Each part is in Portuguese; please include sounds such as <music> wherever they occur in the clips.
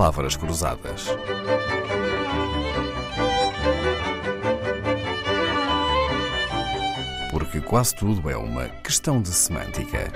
palavras cruzadas. Porque quase tudo é uma questão de semântica.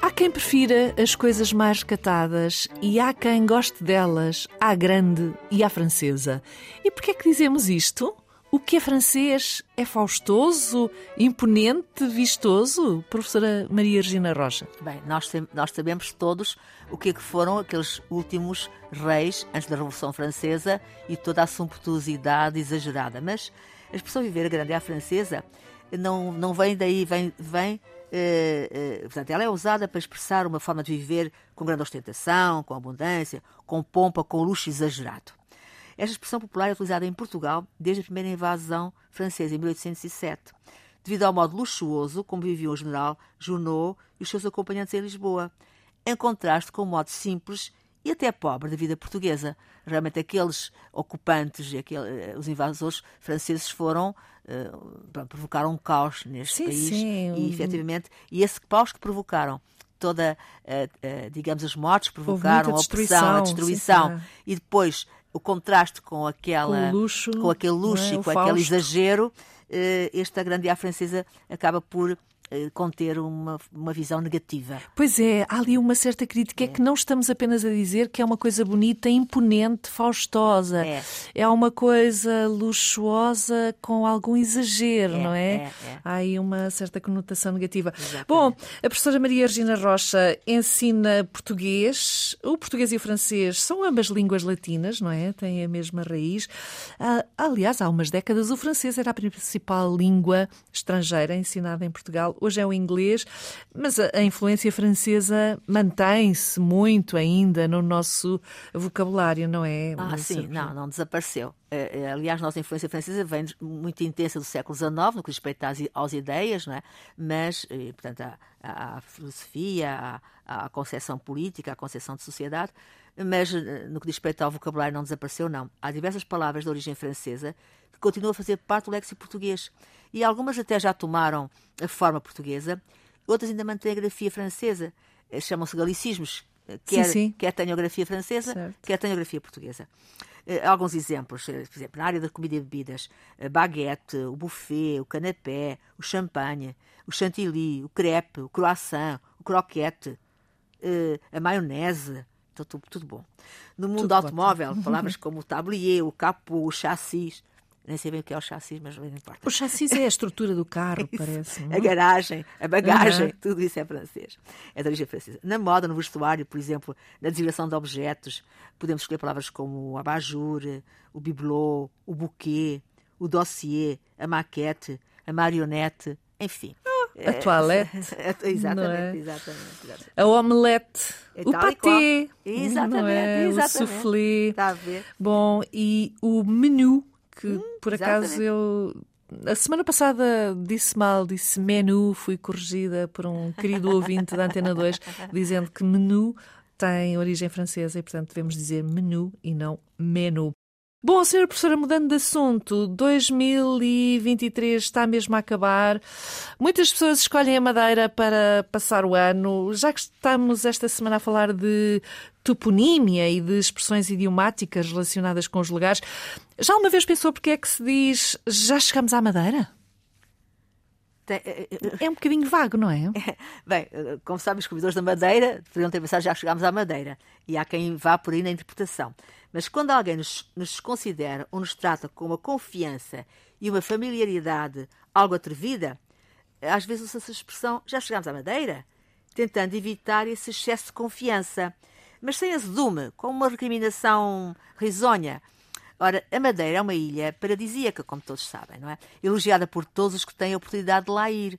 Há quem prefira as coisas mais catadas e há quem goste delas à grande e à francesa. E por que é que dizemos isto? O que é francês é faustoso, imponente, vistoso? Professora Maria Regina Rocha. Bem, nós, nós sabemos todos o que, é que foram aqueles últimos reis antes da Revolução Francesa e toda a sumptuosidade exagerada. Mas a expressão viver grande à francesa não, não vem daí, vem, vem eh, eh, portanto, ela é usada para expressar uma forma de viver com grande ostentação, com abundância, com pompa, com luxo exagerado. Esta expressão popular é utilizada em Portugal desde a primeira invasão francesa, em 1807, devido ao modo luxuoso como viviam o general Junot e os seus acompanhantes em Lisboa, em contraste com o modo simples e até pobre da vida portuguesa. Realmente aqueles ocupantes, aqueles, eh, os invasores franceses foram uh, provocaram um caos neste sim, país sim. e efetivamente e esse caos que provocaram toda, uh, uh, digamos, as mortes provocaram a opressão, a destruição sim, e depois o contraste com aquela com, luxo, com aquele luxo é? e com aquele exagero, esta grande francesa acaba por eh, conter uma, uma visão negativa. Pois é, há ali uma certa crítica, é. é que não estamos apenas a dizer que é uma coisa bonita, imponente, faustosa. É, é uma coisa luxuosa com algum exagero, é, não é? é? é. Há aí uma certa conotação negativa. Exatamente. Bom, a professora Maria Regina Rocha ensina português. O português e o francês são ambas línguas latinas, não é? Têm a mesma raiz. Ah, aliás, há umas décadas o francês era a principal língua estrangeira ensinada em Portugal hoje é o inglês, mas a, a influência francesa mantém-se muito ainda no nosso vocabulário, não é? Ah, sim, não, não desapareceu. É, é, aliás, nossa influência francesa vem muito intensa do século XIX, no que respeita às, às ideias, não é? mas, portanto, à, à filosofia, à, à concepção política, à concepção de sociedade, mas eh, no que diz respeito ao vocabulário não desapareceu, não. Há diversas palavras de origem francesa que continuam a fazer parte do léxico português. E algumas até já tomaram a forma portuguesa, outras ainda mantêm a grafia francesa. Eh, chamam-se galicismos, eh, quer, sim, sim. quer tenham grafia francesa, certo. quer tenham grafia portuguesa. Alguns exemplos, por exemplo, na área da comida e bebidas, a baguete, o buffet, o canapé, o champanhe, o chantilly, o crepe, o croissant, o croquete, a maionese, então, tudo, tudo bom. No mundo tudo automóvel, ótimo. <laughs> palavras como o tablier, o capô, o chassis. Nem sei bem o que é o chassis, mas não importa. O chassis é a estrutura do carro, <laughs> parece. A garagem, a bagagem, uhum. tudo isso é francês. É de origem francesa. Na moda, no vestuário, por exemplo, na designação de objetos, podemos escolher palavras como o abajur, o bibelot, o buquê, o dossier, a maquete, a marionete, enfim. A toilette. <laughs> exatamente, é? exatamente, exatamente, A omelete. E o patê. Exatamente, é? exatamente. O soufflé. Está a ver. Bom, e o menu, que hum, por acaso exatamente. eu a semana passada disse mal, disse menu, fui corrigida por um querido ouvinte da Antena 2, <laughs> dizendo que menu tem origem francesa e, portanto, devemos dizer menu e não menu. Bom, senhora professora, mudando de assunto, 2023 está mesmo a acabar. Muitas pessoas escolhem a Madeira para passar o ano. Já que estamos esta semana a falar de toponímia e de expressões idiomáticas relacionadas com os lugares, já uma vez pensou porque é que se diz já chegamos à Madeira? É um bocadinho vago, não é? <laughs> Bem, como sabem, os comedores da Madeira poderiam ter pensado já chegámos à Madeira. E há quem vá por aí na interpretação. Mas quando alguém nos, nos considera ou nos trata com uma confiança e uma familiaridade algo atrevida, às vezes usa essa expressão já chegámos à Madeira, tentando evitar esse excesso de confiança, mas sem azedume, com uma recriminação risonha. Ora, a Madeira é uma ilha paradisíaca, como todos sabem, não é? Elogiada por todos os que têm a oportunidade de lá ir.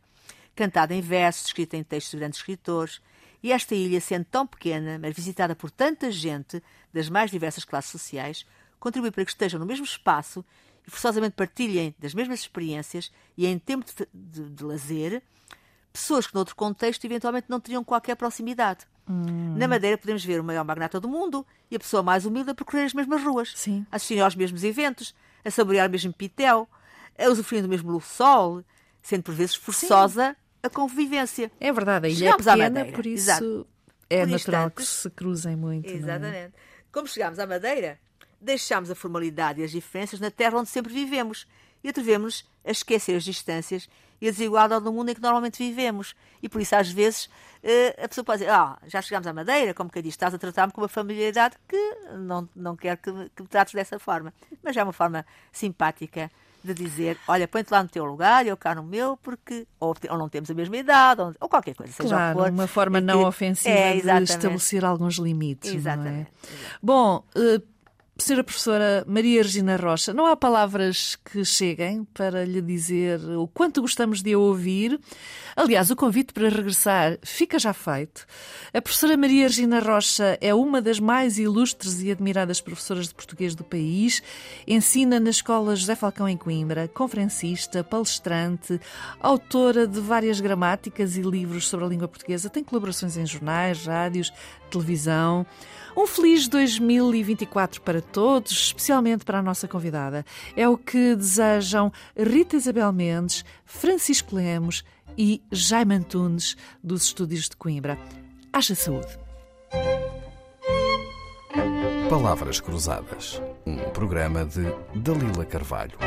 Cantada em versos, escrita em textos de grandes escritores. E esta ilha, sendo tão pequena, mas visitada por tanta gente das mais diversas classes sociais, contribui para que estejam no mesmo espaço e forçosamente partilhem das mesmas experiências e, em tempo de, de, de lazer, pessoas que, noutro contexto, eventualmente não teriam qualquer proximidade. Hum. Na Madeira podemos ver o maior magnata do mundo e a pessoa mais humilde a percorrer as mesmas ruas, Sim. a assistir aos mesmos eventos, a saborear o mesmo pitel, a usufruir do mesmo sol, sendo por vezes forçosa Sim. a convivência. É verdade, a ilha é Chegamos é pequena, por isso Exato É natural que se cruzem muito. É? Exatamente. É? Como chegámos à Madeira, deixámos a formalidade e as diferenças na terra onde sempre vivemos e atrevemos a esquecer as distâncias e a desigualdade do mundo em que normalmente vivemos. E por isso, às vezes, eh, a pessoa pode dizer: Ah, já chegámos à Madeira, como que diz, estás a tratar-me com uma familiaridade que não, não quero que me, que me trates dessa forma. Mas é uma forma simpática de dizer, olha, põe-te lá no teu lugar, eu cá no meu, porque ou, ou não temos a mesma idade, ou, ou qualquer coisa, seja claro, for, uma forma não ofensiva é, de estabelecer alguns limites. Exatamente. É? Bom, uh, Senhora Professora Maria Regina Rocha, não há palavras que cheguem para lhe dizer o quanto gostamos de a ouvir. Aliás, o convite para regressar fica já feito. A professora Maria Regina Rocha é uma das mais ilustres e admiradas professoras de português do país. Ensina na Escola José Falcão em Coimbra, conferencista, palestrante, autora de várias gramáticas e livros sobre a língua portuguesa. Tem colaborações em jornais, rádios, televisão. Um feliz 2024 para todos, especialmente para a nossa convidada. É o que desejam Rita Isabel Mendes, Francisco Lemos e Jaime Antunes, dos Estúdios de Coimbra. Haja saúde! Palavras Cruzadas, um programa de Dalila Carvalho.